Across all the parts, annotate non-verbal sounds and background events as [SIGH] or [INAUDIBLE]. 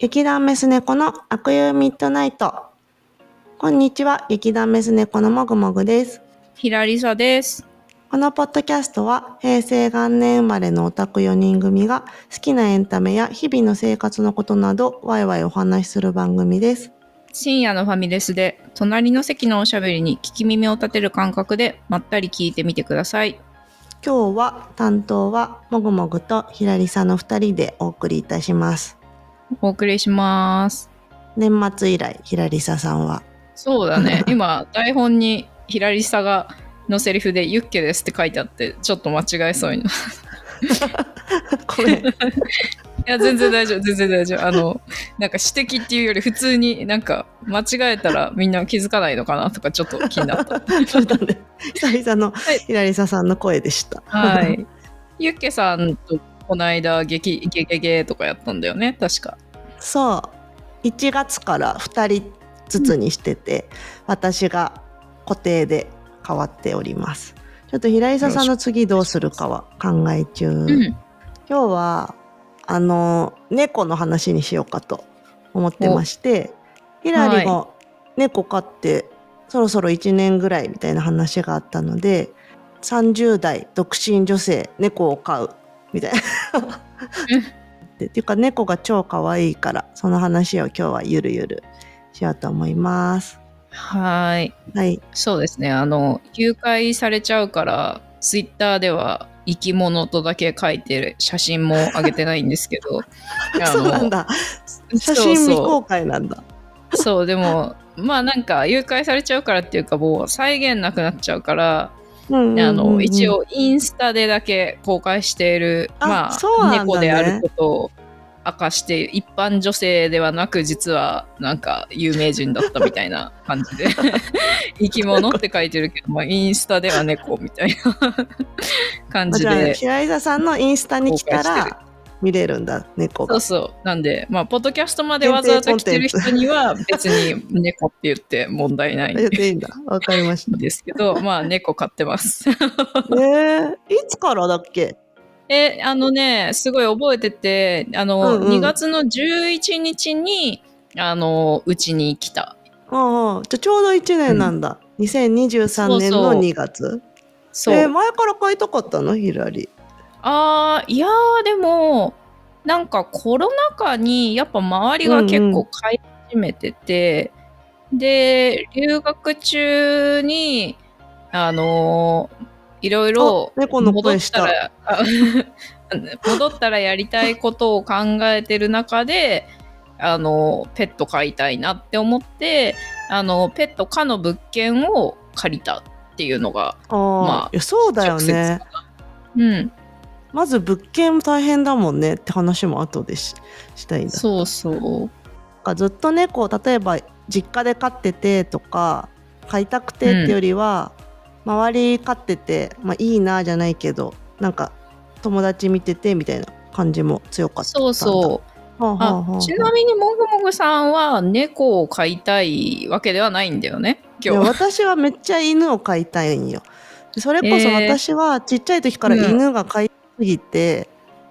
劇団メス猫の悪友ミッドナイト。こんにちは、劇団メス猫のもぐもぐです。ひらりさです。このポッドキャストは平成元年生まれのオタク4人組が好きなエンタメや日々の生活のことなどワイワイお話しする番組です。深夜のファミレスで隣の席のおしゃべりに聞き耳を立てる感覚でまったり聞いてみてください。今日は担当はもぐもぐとひらりさんの2人でお送りいたします。お送りします。年末以来、ひらりささんは。そうだね。[LAUGHS] 今台本にひらりさがのセリフでユッケですって書いてあってちょっと間違えそうにな。[LAUGHS] [LAUGHS] いごめん。や全然大丈夫全然大丈夫。あのなんか指摘っていうより普通になんか間違えたらみんな気づかないのかなとかちょっと気になった。そうだね。久々のはいひらりささんの声でした。はい。ユッケさんとこの間ゲキゲゲゲとかやったんだよね確か。そう。1月から2人ずつにしてて、私が固定で変わっております。ちょっと平井さんの次どうするかは考え中。うん。今日は、あの、猫の話にしようかと思ってまして、ヒラリが猫飼って、そろそろ1年ぐらいみたいな話があったので、30代独身女性、猫を飼うみたいな。でっていうか猫が超可愛いから、その話を今日はゆるゆるしようと思います。はい。はい。そうですね。あの、誘拐されちゃうから、ツイッターでは生き物とだけ書いてる写真も上げてないんですけど、[LAUGHS] あそうなんの、だ。写真未公開なんだ。そうそう、でも、まあなんか誘拐されちゃうからっていうかもう再現なくなっちゃうから、あの一応インスタでだけ公開しているあまそうなんだね。あ猫であることを明かして一般女性ではなく実はなんか有名人だったみたいな感じで [LAUGHS] 生き物って書いてるけど、まあ、インスタでは猫みたいな [LAUGHS] 感あじゃあ平井田さんのインスタに来たら見れるんだ猫が。そうそう。なんでまあポッドキャストまでわざわざ来てる人には別に猫って言って問題ない。ん言っていいんだわかりましですけどまあ猫飼ってます。た [LAUGHS] えー、いつからだっけ？え、あのね、すごい覚えてて、あの、うんうん。2月の11日に、あの、うちに来た。ああじゃあちょうど1年なんだ、2023年の2月。そう。えー前から買いたかったの？ひらりあー、いやー、でも、なんかコロナ禍に、やっぱ周りが結構買い始めてて、で、留学中に、あのいろいろあ猫の戻ったたら、あ [LAUGHS] 戻ったらやりたいことを考えてる中で、あの、ペット飼いたいなって思って、あの、ペット可の物件を借りたっていうのが、まあそうだよね。うん、まず物件大変だもんねって話も後でししたいんだそうそう。かずっと猫を例えば実家で飼っててとか飼いたくてってよりは、周り飼ってて、まあ、いいなじゃないけどなんか友達見ててみたいな感じも強かったそうそう。う、はあはあはああちなみにもぐもぐさんは猫を飼いたいわけではないんだよねいや今日は。私はめっちゃ犬を飼いたいんよそれこそえー私はちっちゃい時から犬が飼いすぎて、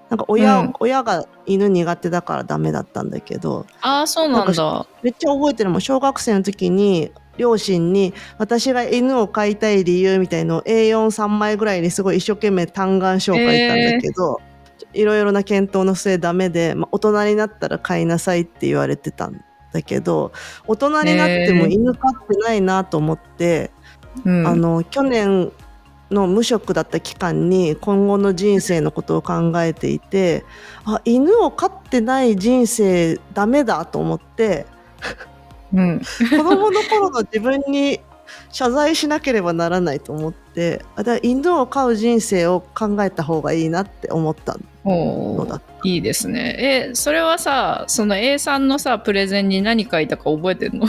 なんか親,、うん。親が犬苦手だからダメだったんだけどああそうなんだ。めっちゃ覚えてるもん。小学生の時に両親に私が犬を飼いたい理由みたいのを A43 枚ぐらいにすごい一生懸命嘆願書を書いたんだけど、いろいろな検討の末ダメで、まあ、大人になったら飼いなさいって言われてたんだけど大人になっても犬飼ってないなと思って、うん、あの去年の無職だった期間に今後の人生のことを考えていてあ犬を飼ってない人生ダメだと思って。うん、子供の頃の自分に謝罪しなければならないと思ってあだ犬を飼う人生を考えた方がいいなって思ったのだいいですね。えそれはさその A さんのさプレゼンに何書いたか覚えてるの？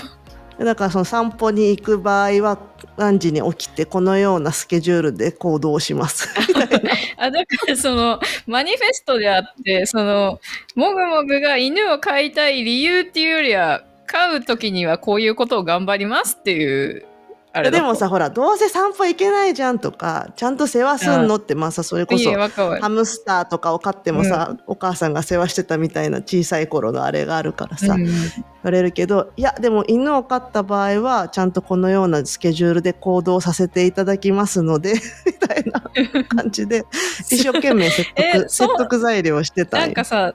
だからその散歩に行く場合は何時に起きてこのようなスケジュールで行動します。[LAUGHS] あだからそのマニフェストであってそのもぐもぐが犬を飼いたい理由っていうよりは飼う時にはこういうことを頑張りますっていうれでもさほらどうせ散歩行けないじゃんとかちゃんと世話すんのってまあさそれこそハムスターとかを飼ってもさ、お母さんが世話してたみたいな小さい頃のあれがあるからさ、うん。言われるけどいやでも犬を飼った場合はちゃんとこのようなスケジュールで行動させていただきますので [LAUGHS] みたいな感じで [LAUGHS] 一生懸命説え得説得材料してたなんかさ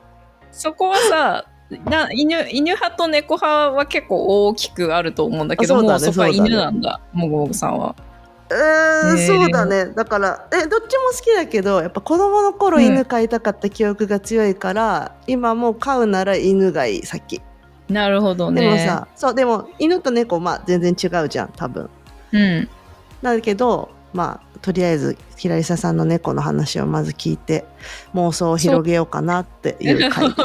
そこはさな犬犬派と猫派は結構大きくあると思うんだけどあそうだねもうそこは犬なんだもぐもぐさんは。えーへー。そうだね。だからえどっちも好きだけどやっぱ子供の頃うん。犬飼いたかった記憶が強いから、今もう飼うなら犬がいい先なるほどね。でもさ、そうでも犬と猫まあ全然違うじゃん多分。うん、だけどまあとりあえず平井さんの猫の話をまず聞いて妄想を広げようかなっていう回で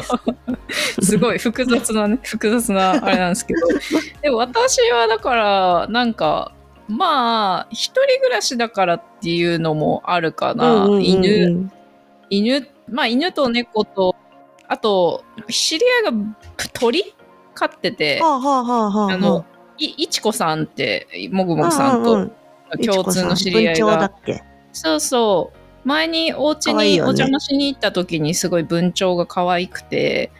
す。[LAUGHS] すごい複雑なね [LAUGHS] 複雑なあれなんですけど。[LAUGHS] でも私はだからなんかまあ一人暮らしだからっていうのもあるかな、うんうんうんうん。犬犬まあ犬と猫とあと知り合いが鳥？飼ってて、はあはあはあはあ。あのいいちこさんってもぐもぐさんと共通の知り合いが。そうそう。前にお家にお邪魔しに行った時にすごい文鳥が可愛くて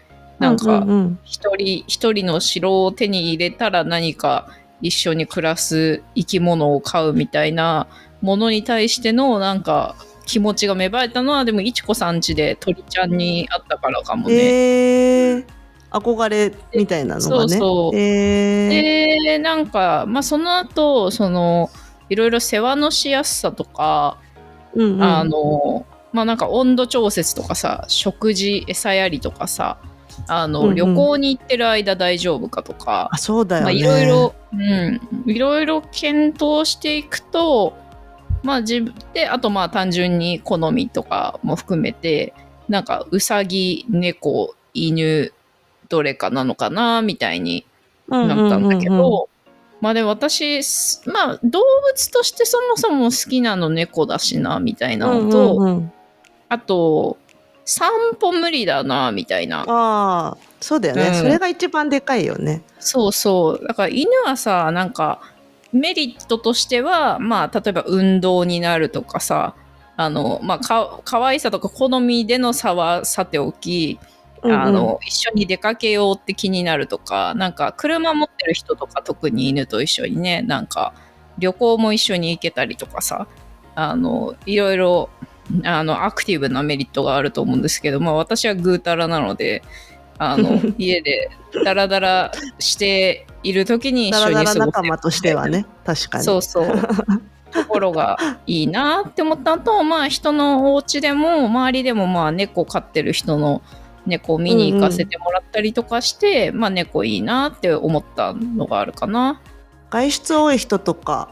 なんか、一人一人の城を手に入れたら何か一緒に暮らす生き物を飼うみたいなものに対してのなんか気持ちが芽生えたのはでもいちこさん家で鳥ちゃんにあったからかもね。えー、憧れみたいなのがね。そうそう。えー。でなんかまあその後そのいろいろ世話のしやすさとか、うんうん、あのまあなんか温度調節とかさ食事餌やりとかさあの、うんうん。旅行に行ってる間大丈夫かとかあそうだよね。まあいろいろ、うん、いろいろ検討していくと、まあ自分で、あとまあ単純に好みとかも含めて、なんかうさぎ、猫、犬、どれかなのかな、みたいになったんだけど、まあで私、すまあ動物としてそもそも好きなの猫だしな、みたいなのと、うんうんうんあと、散歩無理だな、みたいな。ああそうだよね、うんそれが一番でかいよね。そうそう。だから犬はさ、なんかメリットとしては、まあ例えば運動になるとかさ、あの、まあか、可愛さとか好みでの差はさておき、あの、一緒に出かけようって気になるとか、なんか車持ってる人とか特に犬と一緒にね、なんか旅行も一緒に行けたりとかさ、あの、いろいろ、あの、アクティブなメリットがあると思うんですけど、まあ私はぐうたらなので、あの、[LAUGHS] 家でダラダラしている時に一緒に過ごせ仲間としてはね確かに。そうそう。ところがいいなって思ったのと、まあ人のお家でも周りでもまあ猫飼ってる人の猫を見に行かせてもらったりとかして、まあ猫いいなって思ったのがあるかな。外出多い人とか、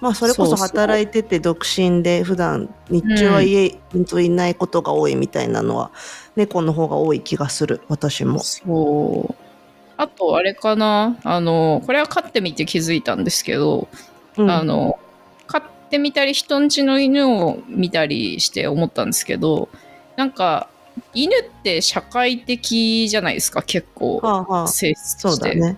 まあ、それこそ働いてて独身で普段日中は家にいないことが多いみたいなのは、猫の方が多い気がする私も。そう。あとあれかなあの、これは飼ってみて気づいたんですけど、うんあの、飼ってみたり人んちの犬を見たりして思ったんですけど、なんか、犬って社会的じゃないですか、結構。はあはあ、性質として。そうだね。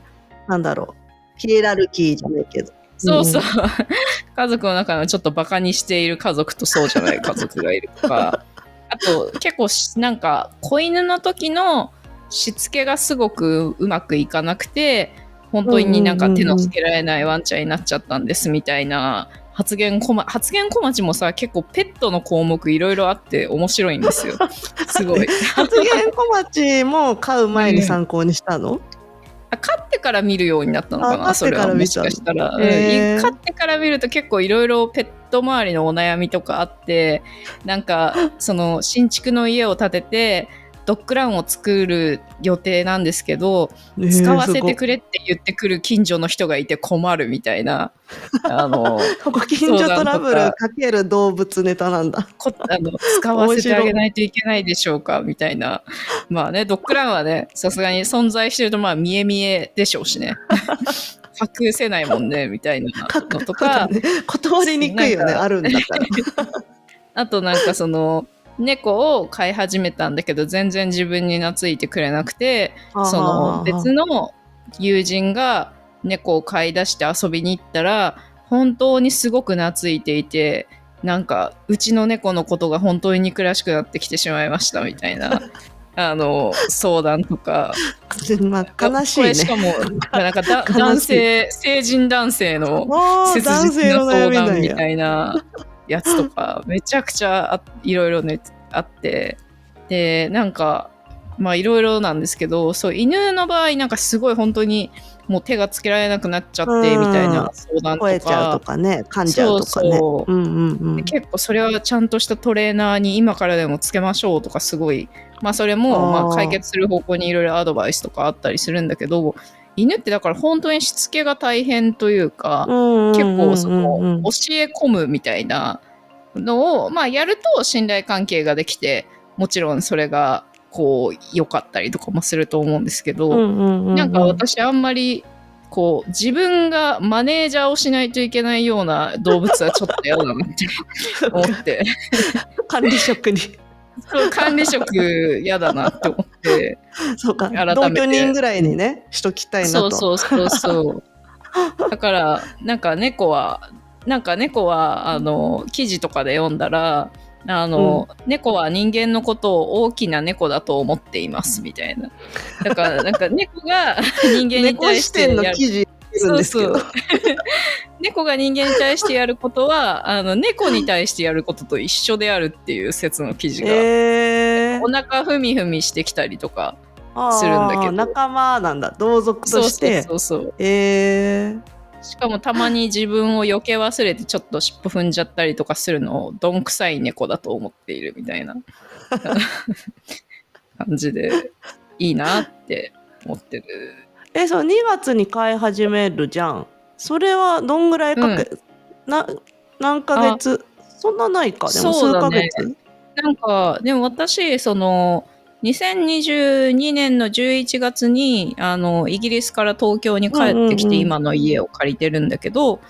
なんだろう。ヒエラルキーじゃないけど。そうそう。[LAUGHS] 家族の中のちょっとバカにしている家族とそうじゃない [LAUGHS] 家族がいるとか。あと、結構し、なんか、子犬の時のしつけがすごくうまくいかなくて、本当になんか手のつけられないワンちゃんになっちゃったんですみたいな発言こま、発言小町もさ、結構ペットの項目いろいろあって面白いんですよ。[LAUGHS] すごい。発言小町も飼う前に参考にしたの、あ飼ってから見るようになったのかなそれはもしかしたら、うん。へー飼ってから見ると結構いろいろペット周りのお悩みとかあってなんかその新築の家を建ててドッグランを作る予定なんですけどえー使わせてすくれって言ってくる近所の人がいて困るみたいな。あの [LAUGHS] 近所トラブルかける動物ネタなんだ。こあの使わせてあげないといけないでしょうかみたいな。まあねドッグランはねさすがに存在してるとまあ見え見えでしょうしね。[LAUGHS] 隠せないもんねみたいなのとか。ね断りにくいよ [LAUGHS] ね、あるんだから。あとなんかその猫を飼い始めたんだけど全然自分に懐いてくれなくてその別の友人が猫を飼い出して遊びに行ったら本当にすごく懐いていて、なんか、うちの猫のことが本当に憎らしくなってきてしまいましたみたいな、[LAUGHS] あの、相談とか。まあ、悲しいね。しかも、なんかだ男性、成人男性の切実な相談みたいなやつとか、[LAUGHS] めちゃくちゃいろいろね、あって、で、なんか、まあいろいろなんですけど、そう、犬の場合なんかすごい本当にもう手がつけられなくなっちゃってみたいな相談とか。ちゃうとかね、噛んじゃうとかね。そうう。んうんうん、結構それはちゃんとしたトレーナーに今からでもつけましょうとかすごい、まあそれもまあ解決する方向にいろいろアドバイスとかあったりするんだけど、犬ってだから本当にしつけが大変というか、結構その教え込むみたいなのを、まあやると信頼関係ができて、もちろんそれがこう良かったりとかもすると思うんですけど、なんか私あんまりこう自分がマネージャーをしないといけないような動物はちょっと嫌だなって思って。[LAUGHS] 管理職にそう管理職嫌だなって思って。[LAUGHS] そうか。同居人ぐらいにねしときたいなと。そうそうそうそう。だからなんか猫はなんか猫はあの記事とかで読んだらあの、うん、猫は人間のことを大きな猫だと思っていますみたいな。だからなんか猫が人間に対してやる。そうそう。[LAUGHS] 猫が人間に対してやることはあの猫に対してやることと一緒であるっていう説の記事が、えー、お腹ふみふみしてきたりとかするんだけど。仲間なんだ。同族として。そうそうそうえー。しかもたまに自分を避け忘れてちょっと尻尾踏んじゃったりとかするのをどんくさい猫だと思っているみたいな [LAUGHS] 感じでいいなって思ってる。え、そう、2月に飼い始めるじゃん。それはどんぐらいかけ、うん、な何ヶ月？そんなないか？でも数ヶ月、ね、なんかでも私その2022年の11月にあのイギリスから東京に帰ってきて今の家を借りてるんだけど、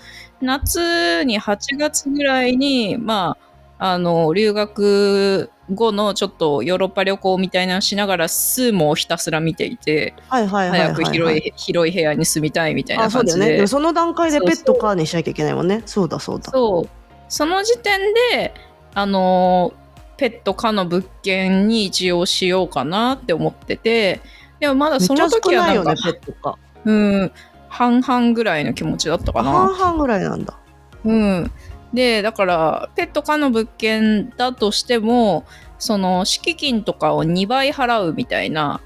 夏に8月ぐらいにまああの留学後のちょっとヨーロッパ旅行みたいなのしながらスーモをひたすら見ていて、早く広い広い部屋に住みたいみたいな感じで。ね、その段階でペットカーにしなきゃいけないもんね。そうだそうだ。そう。その時点で、あのペット可の物件に一応しようかなって思っててでもまだその時はなんか、ね、ペットかうん半々ぐらいの気持ちだったかな半々ぐらいなんだうんでだからペット可の物件だとしてもその敷金とかを2倍払うみたいな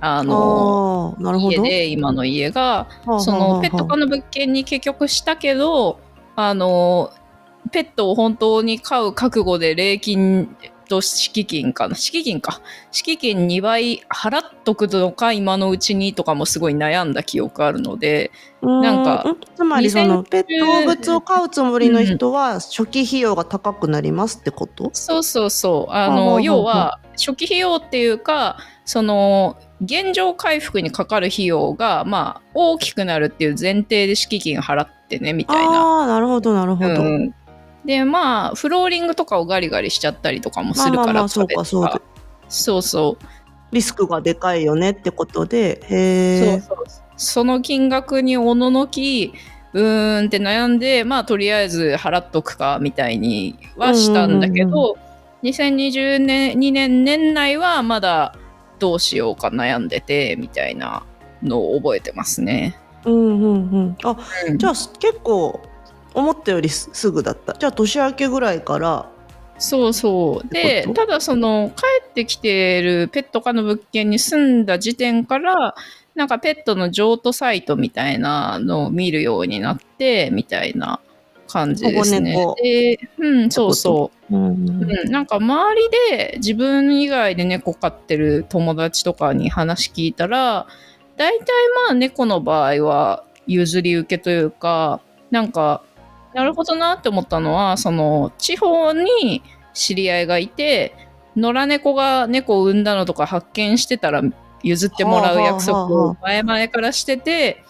あの家で今の家がそのペット可の物件に結局したけどあのペットを本当に飼う覚悟で礼金と敷金かな。敷金か。敷金2倍払っとくのか今のうちにとかもすごい悩んだ記憶あるのでなんかつまりそのペット動物を飼うつもりの人は初期費用が高くなりますってこと、うん、そうそうそう。あの要は初期費用っていうかその現状回復にかかる費用がまあ大きくなるっていう前提で敷金払ってねみたいな。あなるほどなるほど。うんでまあフローリングとかをガリガリしちゃったりとかもするから、まあ、そうかそうそうそう。リスクがでかいよねってことでへそうそう。その金額におののきうーんって悩んでまあとりあえず払っとくかみたいにはしたんだけど、うんうんうん、2020年2年年内はまだどうしようか悩んでてみたいなのを覚えてますね。うんうんうん、あ、うん、じゃあ結構思ったよりすぐだった。じゃあ年明けぐらいから。そうそう。でただその帰ってきてるペット科の物件に住んだ時点からなんかペットの譲渡サイトみたいなのを見るようになってみたいな感じですね。でうん、そうそう、うん、うん、なんか周りで自分以外で猫飼ってる友達とかに話聞いたら大体まあ猫の場合は譲り受けというかなんかなるほどなって思ったのはその地方に知り合いがいて野良猫が猫を産んだのとか発見してたら譲ってもらう約束を前々からしてて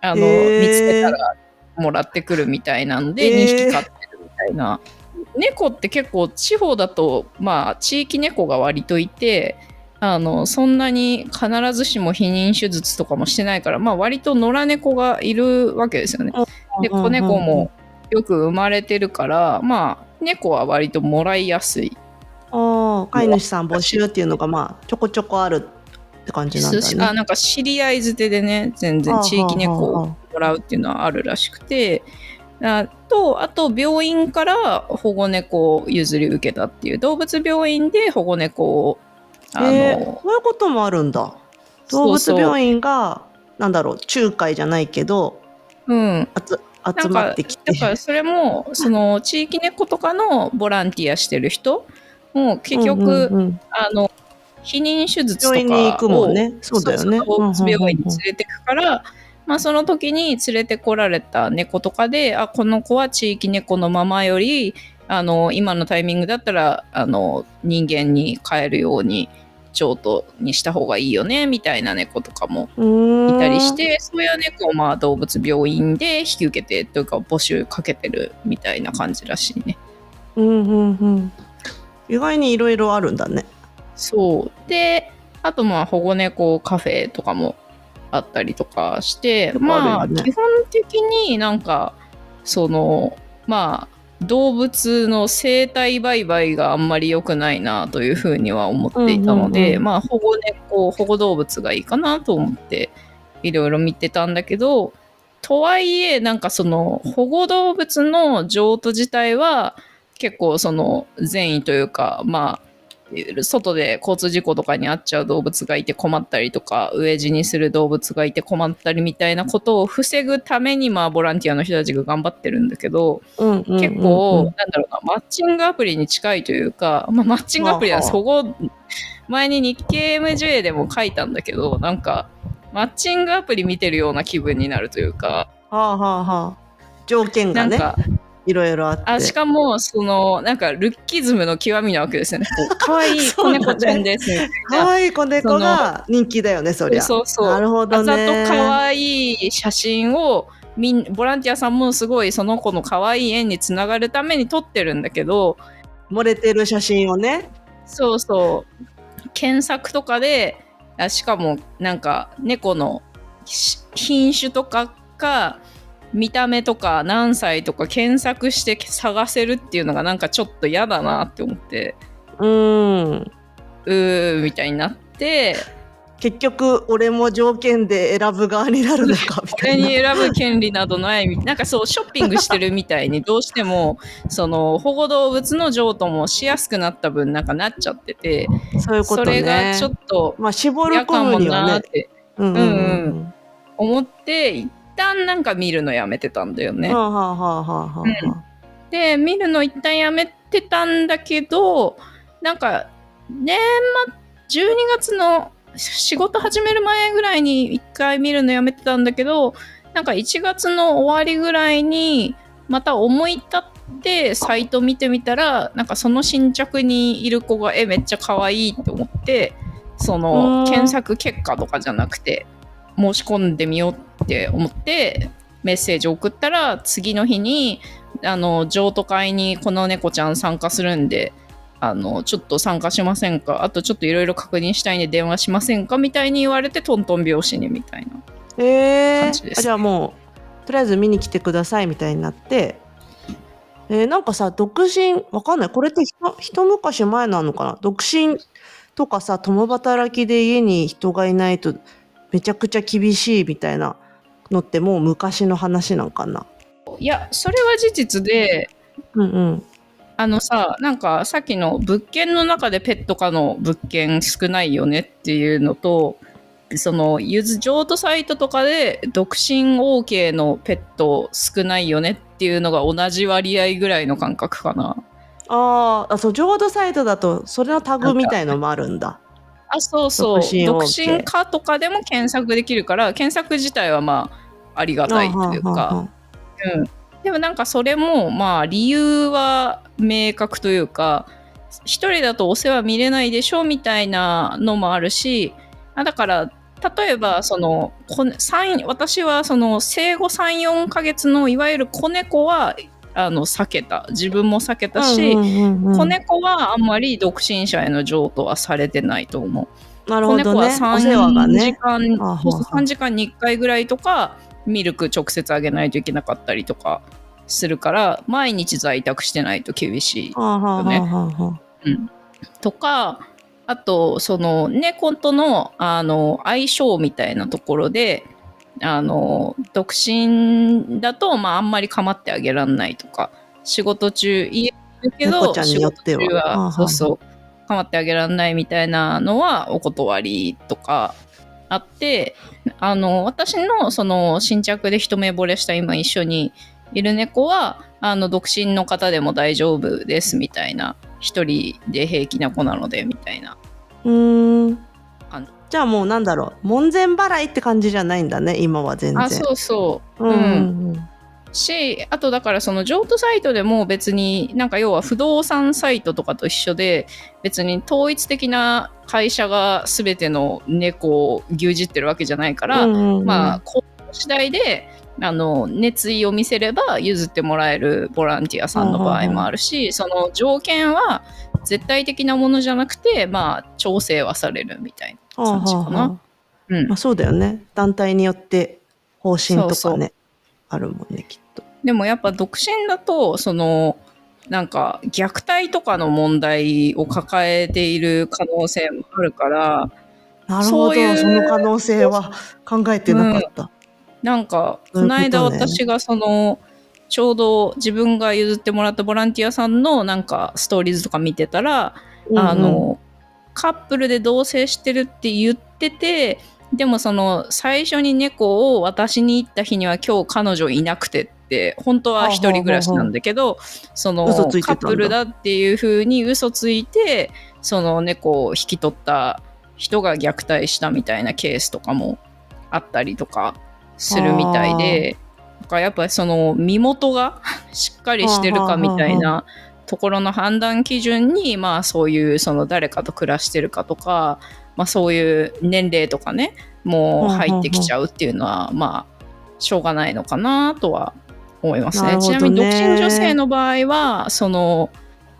あの見つけたらもらってくるみたいなんで2匹飼ってるみたいな。猫って結構地方だとまあ地域猫が割といてあのそんなに必ずしも避妊手術とかもしてないから、まあ、割と野良猫がいるわけですよね。で子猫もよく生まれてるからまあ猫は割ともらいやすい飼い主さん募集っていうのがまあちょこちょこあるって感じなんだね。あなんか知り合い捨てでね全然地域猫をもらうっていうのはあるらしくてあとあと病院から保護猫を譲り受けたっていう動物病院で保護猫をあの、えー、そういうこともあるんだ。動物病院がなんだろう仲介じゃないけど、うん、集集まってきて。だからそれもその地域猫とかのボランティアしてる人も結局、うんうんうん。あの避妊手術とかを病院に行くもんね。そうだよね。病院に連れてくから、まあ、その時に連れてこられた猫とかであこの子は地域猫のままよりあの今のタイミングだったらあの人間に飼えるように譲渡にした方がいいよねみたいな猫とかも。いたりしてそういう猫をまあ動物病院で引き受けてというか募集かけてるみたいな感じらしいね。うんうんうん。意外にいろいろあるんだね。そう。であとまあ保護猫カフェとかもあったりとかして、結構まあ基本的になんかそのまあ動物の生態売買があんまり良くないなというふうには思っていたので、うんうんうん。まあ保護猫保護動物がいいかなと思っていろいろ見てたんだけどとはいえなんかその保護動物の譲渡自体は結構その善意というかまあ外で交通事故とかに遭っちゃう動物がいて困ったりとか飢え死にする動物がいて困ったりみたいなことを防ぐためにまあボランティアの人たちが頑張ってるんだけどうんうんうんうん。結構、なんだろうなマッチングアプリに近いというか、まあ、マッチングアプリはそこ前に日経 MJ でも書いたんだけどなんかマッチングアプリ見てるような気分になるというか。はあはあはあ。条件がね。なんかいろいろあって。あしかもそのなんかルッキズムの極みなわけですよね。[LAUGHS] 可愛い子猫ちゃんです。可愛い子猫が人気だよねそりゃ。そうそうなるほどあざね。と可愛い写真をみんボランティアさんもすごいその子の可愛い縁につながるために撮ってるんだけど漏れてる写真をね。そうそう検索とかであしかもなんか猫のし品種とかか見た目とか何歳とか検索して探せるっていうのがなんかちょっと嫌だなって思ってうーん。うーみたいになって結局俺も条件で選ぶ側になるのかみたいな。[LAUGHS] に選ぶ権利などないみなんかそうショッピングしてるみたいにどうしてもその保護動物の譲渡もしやすくなった分なんかなっちゃっててそういうことね。それがちょっとまあ絞り嫌かも。なーってうんうんうん。思って一旦なんか見るのやめてたんだよね。で見るの一旦やめてたんだけどなんか年末12月の仕事始める前ぐらいに一回見るのやめてたんだけどなんか1月の終わりぐらいにまた思い立ってサイト見てみたらなんかその新着にいる子がえめっちゃ可愛いって思ってそのうん。検索結果とかじゃなくて申し込んでみようって思ってメッセージを送ったら次の日にあの譲渡会にこの猫ちゃん参加するんであのちょっと参加しませんか？あとちょっといろいろ確認したいんで電話しませんか？みたいに言われてトントン拍子にみたいなえー感じです。あじゃあもうとりあえず見に来てくださいみたいになって、えーなんかさ独身わかんない。これってひと一昔前なのかな？独身とかさ共働きで家に人がいないとめちゃくちゃ厳しいみたいなのってもう昔の話なんかな。いやそれは事実でうんうん。あのさなんかさっきの物件の中でペット可の物件少ないよねっていうのとそのゆず譲渡サイトとかで独身 OK のペット少ないよねっていうのが同じ割合ぐらいの感覚かな。あーあそう浄土サイトだとそれのタグみたいのもあるんだあそうそう。独身独 OK 身化とかでも検索できるから検索自体はまあありがたいというか、うん、でもなんかそれもまあ理由は明確というか一人だとお世話見れないでしょみたいなのもあるしあだから例えばその子ね三私はその生後34ヶ月のいわゆる子猫はあの避けた。自分も避けたし、子猫はあんまり独身者への譲渡はされてないと思う。なる子猫はほどね。3お世話が時ね間、あはあそうそう3時間に1回ぐらいとかミルク直接あげないといけなかったりとかするから毎日在宅してないと厳しいはあはあはあはあはあ。うん、とかあとその猫とのあの相性みたいなところであの独身だと、まあ、あんまり構ってあげらんないとか仕事中家にいるけどゃんによっては。仕事中はそうそう構ってあげらんないみたいなのはお断りとかあってあの私のその新着で一目惚れした今一緒にいる猫はあの独身の方でも大丈夫ですみたいな一人で平気な子なのでみたいなうーん。感じじゃあもうなんだろう門前払いって感じじゃないんだね今は全然。あそうそう。うん。うん。しあとだからその譲渡サイトでも別になんか要は不動産サイトとかと一緒で別に統一的な会社が全ての猫を牛耳ってるわけじゃないから、うんうんうん。まあ次第であの熱意を見せれば譲ってもらえるボランティアさんの場合もあるし、その条件は絶対的なものじゃなくてまあ調整はされるみたいなはあ感じかな。うん。まあ、そうだよね。団体によって方針とかねそうあるもんねきっとでもやっぱ独身だとそのなんか虐待とかの問題を抱えている可能性もあるからなるほどそういうその可能性は考えてなかった、なんかこの間私がそのちょうど自分が譲ってもらったボランティアさんのなんかストーリーズとか見てたら、うんうん。あのカップルで同棲してるって言っててでもその最初に猫を渡しに行った日には今日彼女いなくてって本当は一人暮らしなんだけどそのカップルだっていう風に嘘ついてその猫を引き取った人が虐待したみたいなケースとかもあったりとかするみたいでなんかやっぱりその身元が [LAUGHS] しっかりしてるかみたいなところの判断基準にまあそういうその誰かと暮らしてるかとか、まあ、そういう年齢とかねもう入ってきちゃうっていうのはまあしょうがないのかなとは思いますね。なねちなみに独身女性の場合はその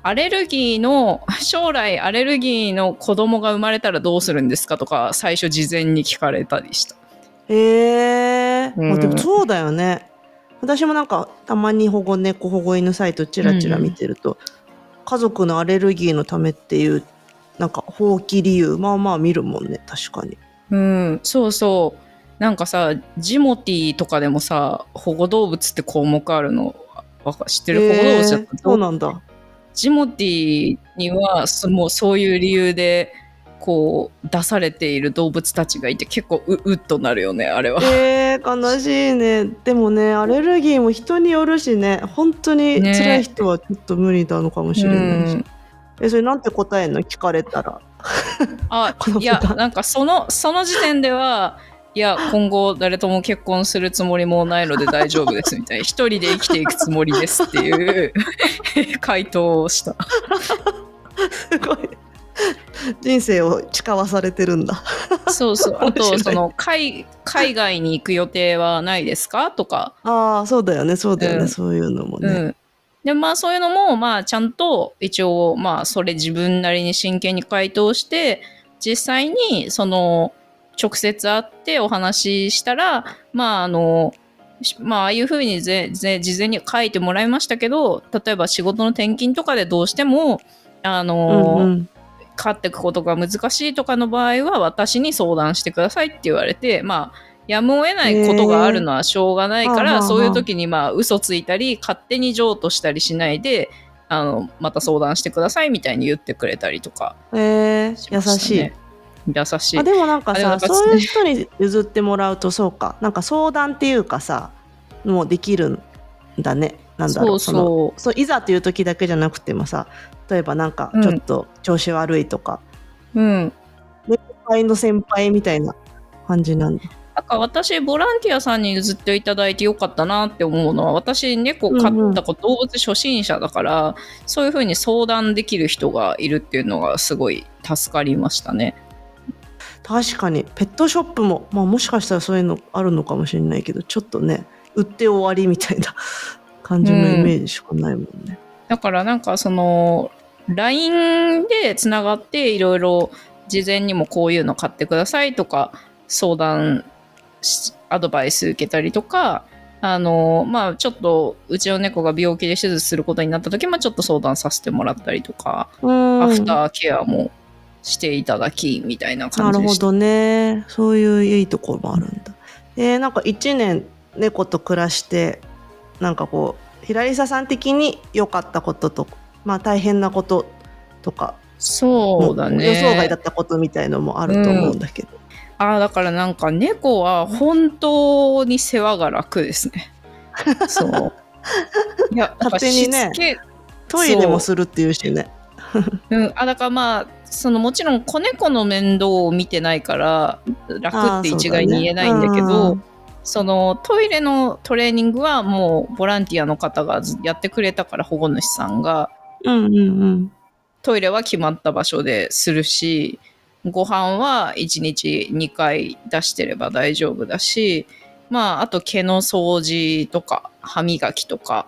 アレルギーの [LAUGHS] 将来アレルギーの子供が生まれたらどうするんですかとか最初事前に聞かれたりした。えー。うん。まあでもそうだよね。私もなんかたまに保護猫保護犬サイトチラチラ見てると、家族のアレルギーのためっていうなんか放棄理由まあまあ見るもんね確かに。うん、そうそう。なんかさ、ジモティーとかでもさ、保護動物って項目あるのわか知ってる、保護動物だえった？ーそうなんだ。ジモティーにはそもうそういう理由でこう出されている動物たちがいて結構ううっとなるよねあれは。えー、悲しいね。でもねアレルギーも人によるしね。本当にね辛い人はちょっと無理なのかもしれないし、うん。えそれなんて答えんの？聞かれたら。あ [LAUGHS] いやなんかそのその時点ではいや今後誰とも結婚するつもりもないので大丈夫ですみたいな。一人で生きていくつもりですっていう。[LAUGHS] [LAUGHS] 回答をした。すごい [LAUGHS] 人生を誓わされてるんだ。そうそう。[LAUGHS] あと、その、海、海外に行く予定はないですか？とか。ああそうだよね。そうだよね、うん。そういうのもね、うん。で、まあ、そういうのも、まあ、ちゃんと、一応、まあ、それ自分なりに真剣に回答して、実際に、その、直接会ってお話ししたら、まあ、あの、しまあ、ああいうふうにぜぜ事前に書いてもらいましたけど、例えば仕事の転勤とかでどうしても、あの、うんうん飼っていくことが難しいとかの場合は私に相談してくださいって言われてまあやむを得ないことがあるのはしょうがないから、へーそういう時にまあ嘘ついたり勝手に譲渡したりしないであのまた相談してくださいみたいに言ってくれたりとかえーしま優しい。優しい。あでもなんかさあでもなんかそういう人に譲ってもらうとそうか。なんか相談っていうかさもうできるんだねなんだろうそうのそういざという時だけじゃなくてもさ例えばなんかちょっと調子悪いとか、うん。先輩の先輩みたいな感じなんだ。なんか私ボランティアさんに譲っていただいてよかったなって思うのは私猫飼った子、動物初心者だからそういうふうに相談できる人がいるっていうのがすごい助かりましたね。確かに。ペットショップも、まあ、もしかしたらそういうのあるのかもしれないけどちょっとね売って終わりみたいな感じのイメージしかないもんね。だからなんかその LINE でつながっていろいろ事前にもこういうの買ってくださいとか相談しアドバイス受けたりとかあの、まあ、ちょっと、うちの猫が病気で手術することになった時も、ちょっと相談させてもらったりとか、うんアフターケアもしていただき、みたいなな感じでした。るほどね。そういういいところもあるんだ。えーなんか一年猫と暮らして、なんかこう、ひらりささん的に良かったことと、まあ大変なこととか、そうだね。予想外だったことみたいのもあると思うんだけど。ああ、だからなんか猫は本当に世話が楽ですね。[LAUGHS] そう。いや、勝手にねトイレもするっていうしね。うん、あだからまあそのもちろん子猫の面倒を見てないから楽って一概に言えないんだけどそのトイレのトレーニングはもうボランティアの方がずやってくれたから保護主さんがうんうんうん。トイレは決まった場所でするしご飯は1日2回出してれば大丈夫だしまああと毛の掃除とか歯磨きとか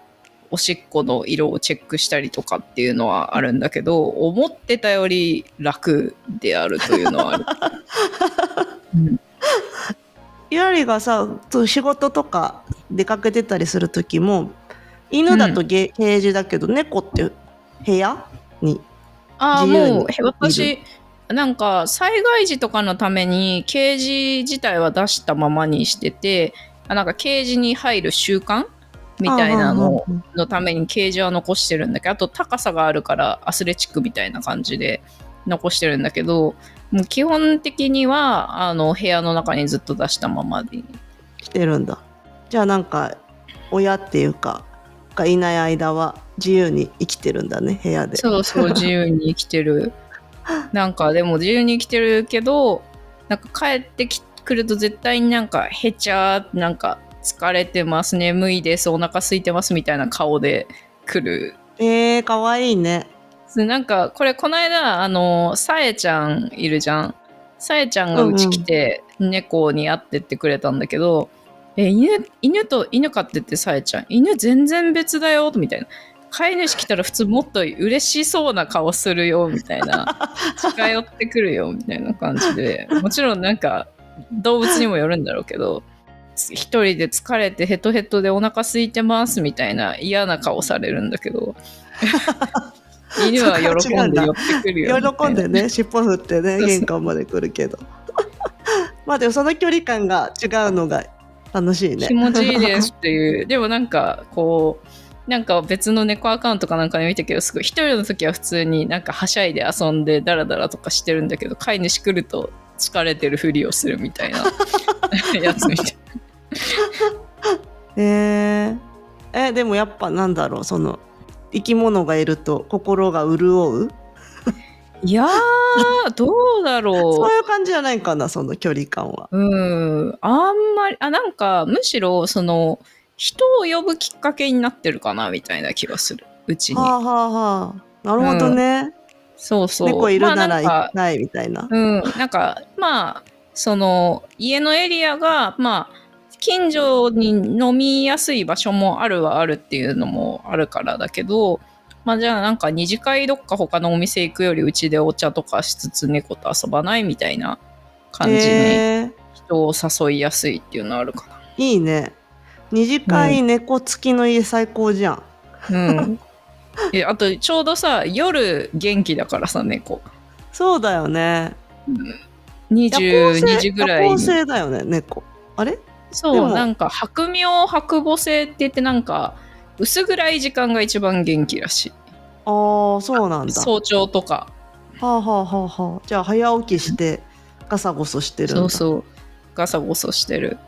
おしっこの色をチェックしたりとかっていうのはあるんだけど思ってたより楽であるというのはある。う [LAUGHS] んゆらりがさ仕事とか出かけてたりする時も犬だとゲ、ケージだけど猫って部屋？に。ああ自由にもうへ私なんか災害時とかのためにケージ自体は出したままにしててあなんかケージに入る習慣？みたいなのうんうんのためにケージは残してるんだけどあと高さがあるからアスレチックみたいな感じで残してるんだけどもう基本的にはあの部屋の中にずっと出したままで。してるんだ。じゃあなんか親っていうかがいない間は自由に生きてるんだね部屋で。そうそう [LAUGHS] 自由に生きてる。なんかでも自由に生きてるけどなんか帰ってきくると絶対になんかへちゃーなんか疲れてます眠いですお腹空いてますみたいな顔で来る。えー、かわいいねでなんかこれこの間あのさえちゃんいるじゃん。さえちゃんがうち来て猫に会ってってくれたんだけど、え犬犬と犬飼ってってさえちゃん。犬全然別だよみたいな。飼い主来たら普通もっと嬉しそうな顔するよみたいな。[LAUGHS] 近寄ってくるよみたいな感じで。もちろんなんか動物にもよるんだろうけど一人で疲れてヘトヘトでお腹空いてますみたいな嫌な顔されるんだけど [LAUGHS] 犬は喜んで寄ってくるよ喜んでね尻尾振ってね玄関まで来るけど。[LAUGHS] まあでもその距離感が違うのが楽しいね。気持ちいいですっていう。でもなんかこうなんか別の猫アカウントかなんかで見たけどすごい一人の時は普通になんかはしゃいで遊んでダラダラとかしてるんだけど飼い主来ると疲れてるふりをするみたいな。[LAUGHS] やつみたいへ [LAUGHS] ええでもやっぱなんだろうその生き物がいると心が潤う？いやー [LAUGHS] どうだろう。そういう感じじゃないかなその距離感は。うん、あんまり、あ、なんか、むしろ、その、人を呼ぶきっかけになってるかな、みたいな気がする。うちに。はあはあはあ。なるほどね、そうそう。猫いるならまあなんか行きたいみたいな、うん、なんか、まあ、その、家のエリアが、まあ、近所に飲みやすい場所もあるはあるっていうのもあるからだけど、まあじゃあなんか二次会どっか他のお店行くよりうちでお茶とかしつつ猫と遊ばないみたいな感じに人を誘いやすいっていうのあるかな。いいね。二次会猫付きの家最高じゃん、うん。[LAUGHS] えあとちょうどさ夜元気だからさ猫。そうだよね。22時ぐらい夜行に性だよね猫。あれ？でそうもなんか白明白母性って言ってなんか薄暗い時間が一番元気らしい。ああそうなんだ。早朝とか。はあはあはあはあ。じゃあ早起きしてガサゴソしてるそうそう。ガサゴソしてる。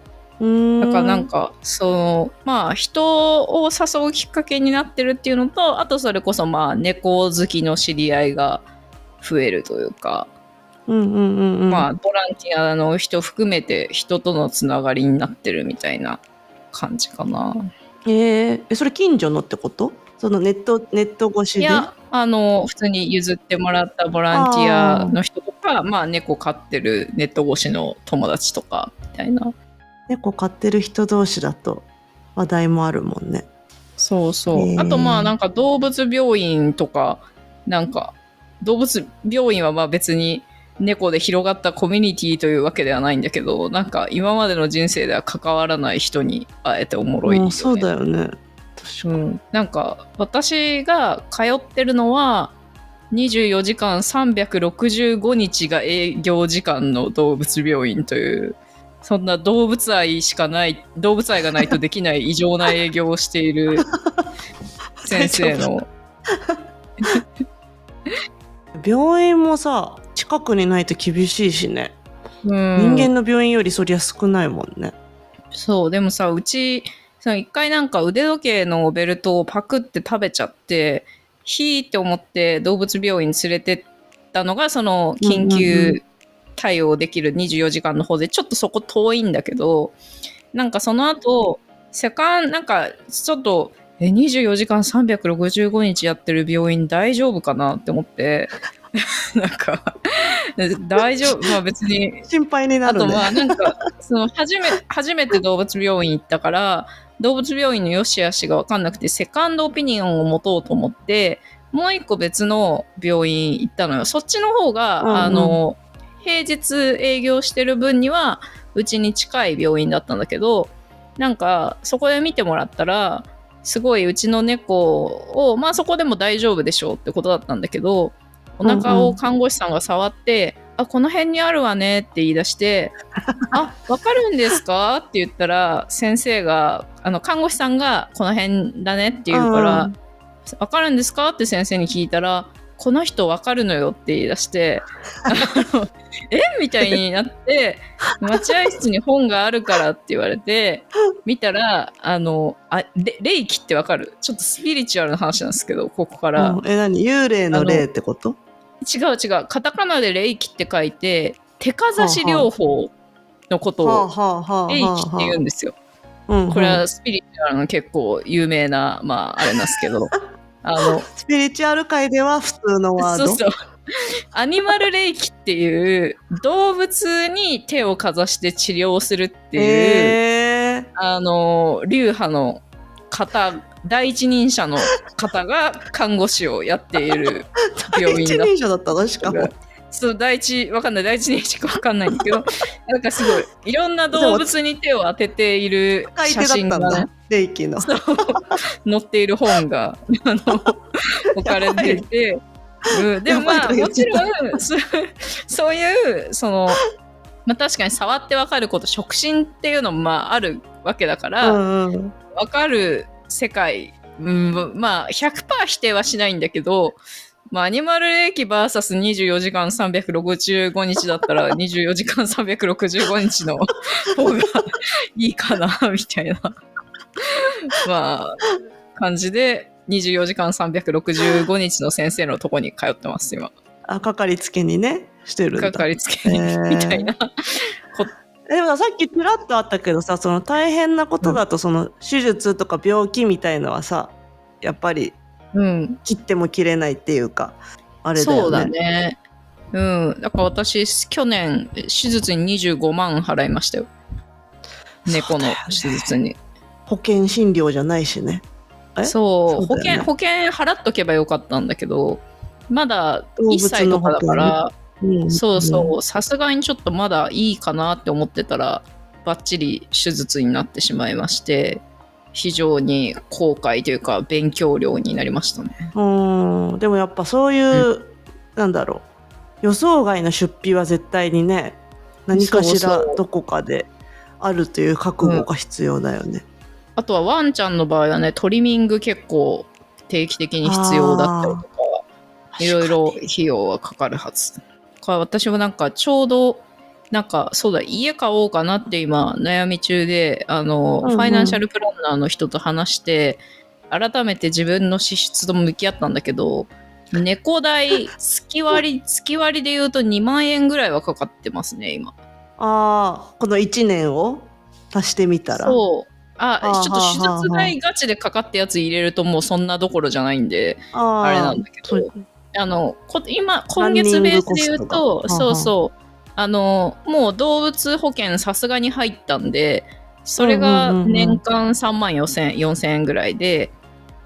だからなんかそのまあ人を誘うきっかけになってるっていうのとあとそれこそまあ猫好きの知り合いが増えるというか、まあボランティアの人含めて人とのつながりになってるみたいな感じかな。えーえそれ近所のってこと？そのネットネット越しで？いやあの普通に譲ってもらったボランティアの人とかまあ猫飼ってるネット越しの友達とかみたいな。猫飼ってる人同士だと話題もあるもんね。そうそう、へー。あとまあなんか動物病院とかなんか動物病院はまあ別に猫で広がったコミュニティというわけではないんだけどなんか今までの人生では関わらない人に会えておもろいよ、ね、そうだよね。うん、なんか私が通ってるのは24時間365日が営業時間の動物病院というそんな動物愛しかない動物愛がないとできない異常な営業をしている [LAUGHS] 先生の。[LAUGHS] 病院もさ近くにないと厳しいしね、うん、人間の病院よりそりゃ少ないもんね。そうでもさうち一回なんか腕時計のベルトをパクって食べちゃってひーって思って動物病院に連れてったのがその緊急対応できる24時間の方でちょっとそこ遠いんだけどなんかその後セカンなんかちょっとえ24時間365日やってる病院大丈夫かなって思って。[LAUGHS] なんか [LAUGHS] 大丈夫。まあ別に。心配になる、ね、あとまあなんかその初め初めて動物病院行ったから動物病院の良し悪しが分かんなくてセカンドオピニオンを持とうと思ってもう一個別の病院行ったのよ。そっちの方が、うんうん、あの平日営業してる分にはうちに近い病院だったんだけどなんかそこで見てもらったらすごいうちの猫をまあそこでも大丈夫でしょうってことだったんだけどお腹を看護師さんが触って、うんうん、あこの辺にあるわねって言い出して [LAUGHS] あわかるんですか？って言ったら先生があの看護師さんがこの辺だねって言うから、うん、わかるんですか？って先生に聞いたらこの人わかるのよって言い出してえ？みたいになって待合室に本があるからって言われて見たらあのあ霊気ってわかる？ちょっとスピリチュアルな話なんですけどここから、うん、え何？幽霊の霊ってこと？違う違う。カタカナで霊気って書いて手かざし療法のことを霊気って言うんですよ。これはスピリチュアルの結構有名なまああれなんですけどあのスピリチュアル界では普通のワード。そうそう。アニマル霊気っていう動物に手をかざして治療するっていう、えー、あの流派の方第一人者の方が看護師をやっている病院だ [LAUGHS] 第一人者だったの？しかもそう第一わかんない。第一人者かわかんないんだけど [LAUGHS] なんかすごい。いろんな動物に手を当てている写真が、ね、霊気の。載っている本が [LAUGHS] あの置かれてい。て。うん、でもまあもちろんそ [LAUGHS] そういうその、まあ、確かに触ってわかること触診っていうのもまああるわけだから、うんうん、わかる世界、うん、まあ100%否定はしないんだけど、まあ、アニマル霊気 VS24 時間365日だったら24時間365日の方がいいかなみたいな。まあ感じで24時間365日の先生のとこに通ってます今。あかかりつけにねしてるんだ。かかりつけに、えー、みたいな。でもさっきちらっとあったけどさその大変なことだとその手術とか病気みたいのはさやっぱりうん。切っても切れないっていうかあれだよね。そうだね。うん。だから私去年手術に25万払いましたよ。猫の手術に、ね、保険診療じゃないしね。そう、保険保険払っとけばよかったんだけどまだ1歳とかだから、うん、そうそう。さすがにちょっとまだいいかなって思ってたらバッチリ手術になってしまいまして非常に後悔というか勉強量になりましたね。うん。でもやっぱそういう、うん、なんだろう。予想外の出費は絶対にね何かしらどこかであるという覚悟が必要だよね、あとはワンちゃんの場合はねトリミング結構定期的に必要だったりとかいろいろ費用はかかるはず。私もなんかちょうどなんかそうだ家買おうかなって今悩み中であの、うんうん。ファイナンシャルプランナーの人と話して改めて自分の支出と向き合ったんだけど猫代月割り [LAUGHS] 月割りで言うと2万円ぐらいはかかってますね今。ああこの1年を？足してみたら。そう。あちょっと手術代ガチでかかったやつ入れるともうそんなどころじゃないんであれなんだけど。あのこ今今月ベースで言うとそうそうあのもう動物保険さすがに入ったんでそれが年間3万4000 4000円ぐらいで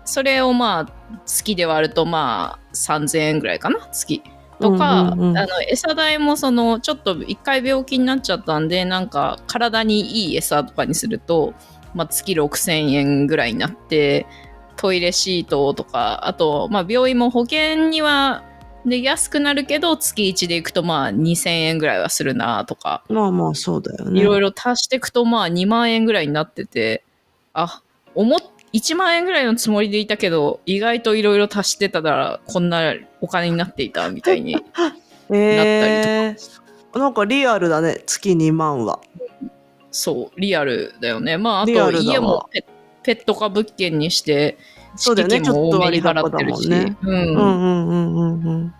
それをまあ月で割るとまあ3000円ぐらいかな月。とか、うんうんうん。あの餌代もそのちょっと一回病気になっちゃったんでなんか体にいい餌とかにすると、まあ、月6,000円ぐらいになってトイレシートとかあと、まあ、病院も保険にはで安くなるけど月1で行くとまあ2,000円ぐらいはするなとか。まあまあそうだよね。いろいろ足していくとまあ2万円ぐらいになってて。あ思っ1万円ぐらいのつもりでいたけど意外といろいろ足してたらこんなお金になっていたみたいに [LAUGHS] えー、なんかリアルだね月2万は。そうリアルだよね。まああと家もペペット化物件にしてそうだよね敷金も多めに払ってるし、ちょっと割高だうんうんうんうんうんうん。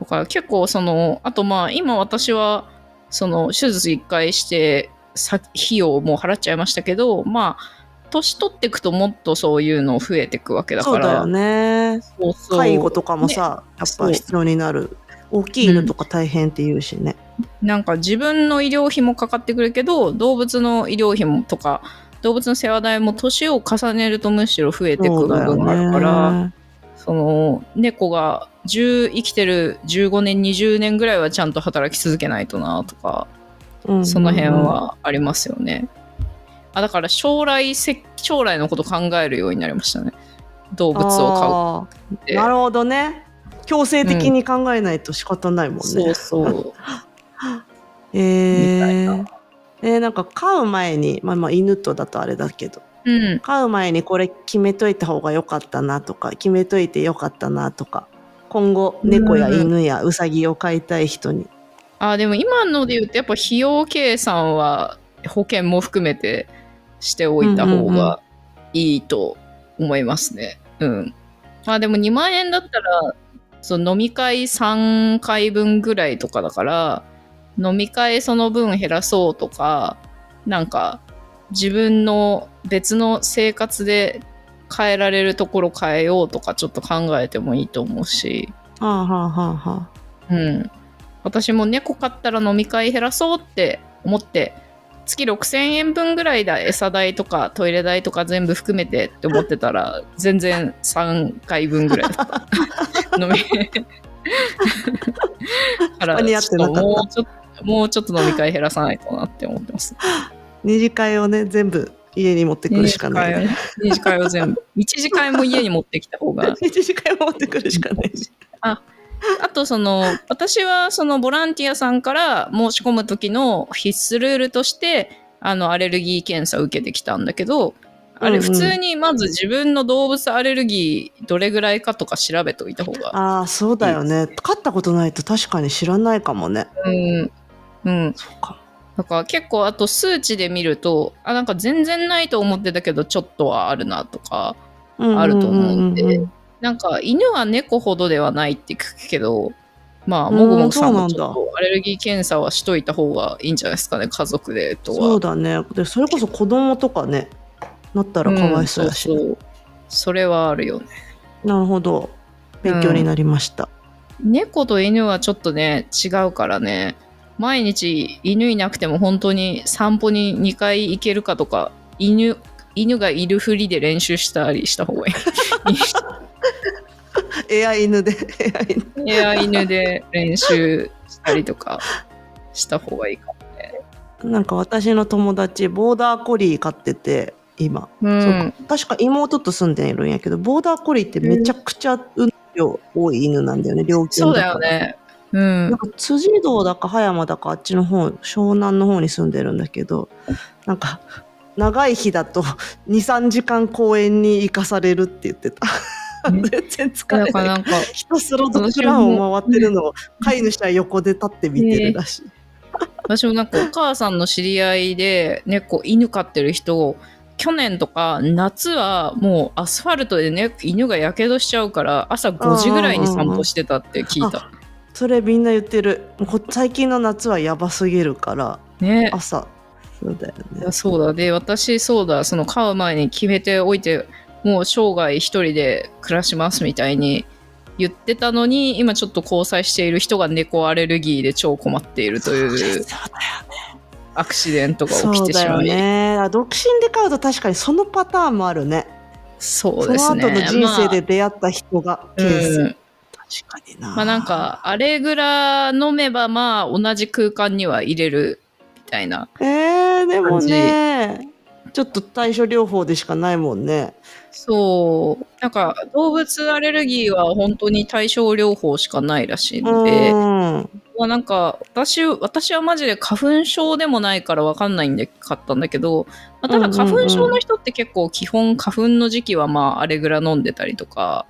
だから結構そのあとまあ今私はその手術1回してさ費用も払っちゃいましたけどまあ年取っていくともっとそういうの増えていくわけだからそうだよね。そうそう介護とかもさ、やっぱ必要になる。大きい犬とか大変って言うしね。なんか自分の医療費もかかってくるけど動物の医療費もとか動物の世話代も年を重ねるとむしろ増えていく部分があるからね。その猫が10生きてる15年20年ぐらいはちゃんと働き続けないとなとかうんうんうんその辺。はありますよね。あだから将来せ将来のこと考えるようになりましたね。動物を飼うって。なるほどね。強制的に考えないと仕方ないもんね。そうそう。[LAUGHS] えーみえーなんか飼う前に、まあまあ犬とだとあれだけど、うん。飼う前にこれ決めといた方が良かったなとか、決めといて良かったなとか、今後猫や犬やウサギを飼いたい人に。あでも今ので言うとやっぱ費用計算は保険も含めてしておいた方がいいと思いますね。うん。まあでも2万円だったらその飲み会3回分ぐらいとかだから飲み会その分減らそうとかなんか自分の別の生活で変えられるところ変えようとかちょっと考えてもいいと思うし。はあはあはあはあ。うん、私も猫飼ったら飲み会減らそうって思って月6000円分ぐらいだ餌代とかトイレ代とか全部含めてって思ってたら全然3回分ぐらいだった [LAUGHS] 飲み [LAUGHS] からちょっともうちょっともうちょっと飲み会減らさないとなって思ってます。二次会をね、全部家に持ってくるしかない、ね。二次会を全部。一次会も家に持ってきた方が [LAUGHS] 二次会を持ってくるしかないし。あとその私はそのボランティアさんから申し込む時の必須ルールとしてあのアレルギー検査を受けてきたんだけどあれうんうん普通にまず自分の動物アレルギーどれぐらいかとか調べておいた方がああ、そうだよね。飼ったことないと確かに知らないかもね。うんうんそうか。だから結構あと数値で見るとあなんか全然ないと思ってたけどちょっとはあるなとかあると思うんでんなんか犬は猫ほどではないって聞くけどまあうんもぐもぐさんもちょっとアレルギー検査はしといた方がいいんじゃないですかね家族でとは。そうだね。で、それこそ子供とかね、なったらかわいそうやし、んそうそうそれはあるよね。なるほど。勉強になりました。猫と犬はちょっとね違うからね毎日犬いなくても本当に散歩に2回行けるかとか犬犬がいるふりで練習したりした方がいい。[LAUGHS] エア犬で、エア犬。で練習したりとかした方がいいかもね。なんか私の友達、ボーダーコリー飼ってて、今。うん。確か妹と住んでいるんやけど、ボーダーコリーってめちゃくちゃ運量多い犬なんだよね、猟犬そうだからだよね。うん。なん。か辻堂だか葉山だかあっちの方湘南の方に住んでるんだけどなんか長い日だと [LAUGHS] 23時間公園に行かされるって言ってた。[LAUGHS] 全然疲れない。なんか、ひたすらドッグランを回ってるのを飼い主は横で立って見てるらしい、私もなんかお母さんの知り合いで猫、犬飼ってる人、去年とか夏はもうアスファルトでね、犬がやけどしちゃうから朝5時ぐらいに散歩してたって聞いた。それみんな言ってる。こ最近の夏はやばすぎるからね。朝。そうだよね。そうだ。で、私、そうだ、その飼う前に決めておいて、もう生涯一人で暮らしますみたいに言ってたのに、今ちょっと交際している人が猫アレルギーで超困っているというだよね。アクシデントが起きてしまい。ね。あ独身で飼うと確かにそのパターンもあるね。そうですね。その後の人生で出会った人がケース、うん、確かにな。まあなんか、アレグラ飲めばまあ同じ空間には入れるみたいな。えー、でもね、ちょっと対処療法でしかないもんね。そう。なんか動物アレルギーは本当に対症療法しかないらしいので、うん。まあなんか私、私はマジで花粉症でもないからわかんないんで買ったんだけど、まあ、ただ花粉症の人って結構基本花粉の時期はまあアレグラ飲んでたりとか、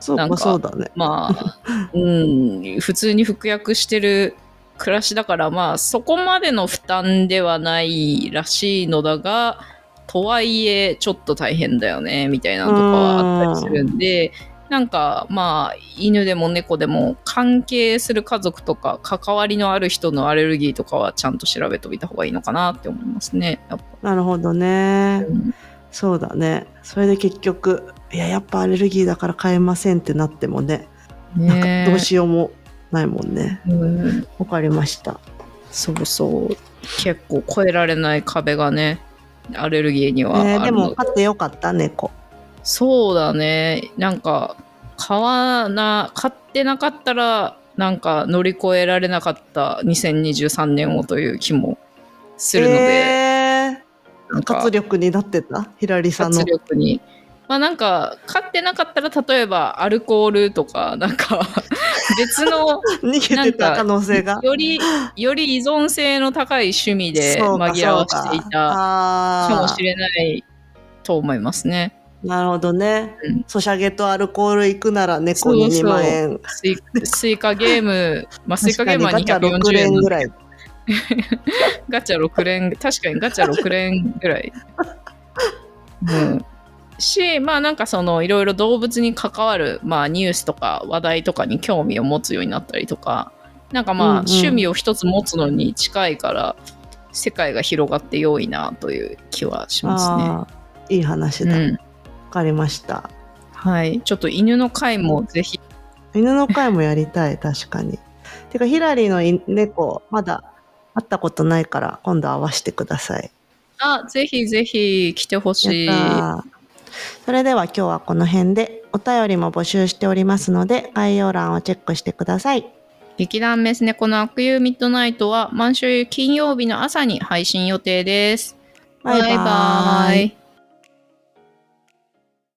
そうか、なんかそうだね。まあ、うん、普通に服薬してる暮らしだから、まあ、そこまでの負担ではないらしいのだが、とはいえ、ちょっと大変だよね、みたいなのとかはあったりするんで、なんか、まあ、犬でも猫でも関係する家族とか、関わりのある人のアレルギーとかはちゃんと調べておいた方がいいのかなって思いますね。なるほどね。うんそうだね。それで結局、いや、やっぱアレルギーだから買えませんってなってもね、なんかどうしようもないもんね。うんわかりました。そうそう。結構越えられない壁がね、アレルギーにはあえーでも買ってよかった、猫。そうだね。なんか、買わな、買ってなかったら、なんか乗り越えられなかった2023年をという気もするので、えー、活力になってた？ひらりさんの活。力に。まあなんか、買ってなかったら、例えばアルコールとか、なんか、[LAUGHS] 別の、逃げてた可能性が。より、より依存性の高い趣味で紛らわしていたたかもしれないと思いますね。なるほどねうん。ソシャゲとアルコール行くなら猫に2万円。スイスイカゲーム、[LAUGHS] まあ、スイカゲームは確かにガチャ6 240円連ぐらい。[LAUGHS] ガチャ6連、確かにガチャ6連ぐらい。うん、し、まあなんかそのいろいろ動物に関わる、まあ、ニュースとか話題とかに興味を持つようになったりとか、なんかまあ、趣味を一つ持つのに近いから、世界が広がって良いなという気はしますね。いい話だ。わ、うん、かりました。はい。ちょっと犬の回もぜひ、犬の会もやりたい、確かに。てか、ヒラリーのい猫、まだ会ったことないから、今度会わせてください。あ、ぜひぜひ来てほしい。それでは今日はこの辺で、お便りも募集しておりますので、概要欄をチェックしてください。劇団メス猫の悪友ミッドナイトは毎週金曜日の朝に配信予定です。バイバーイバイバイ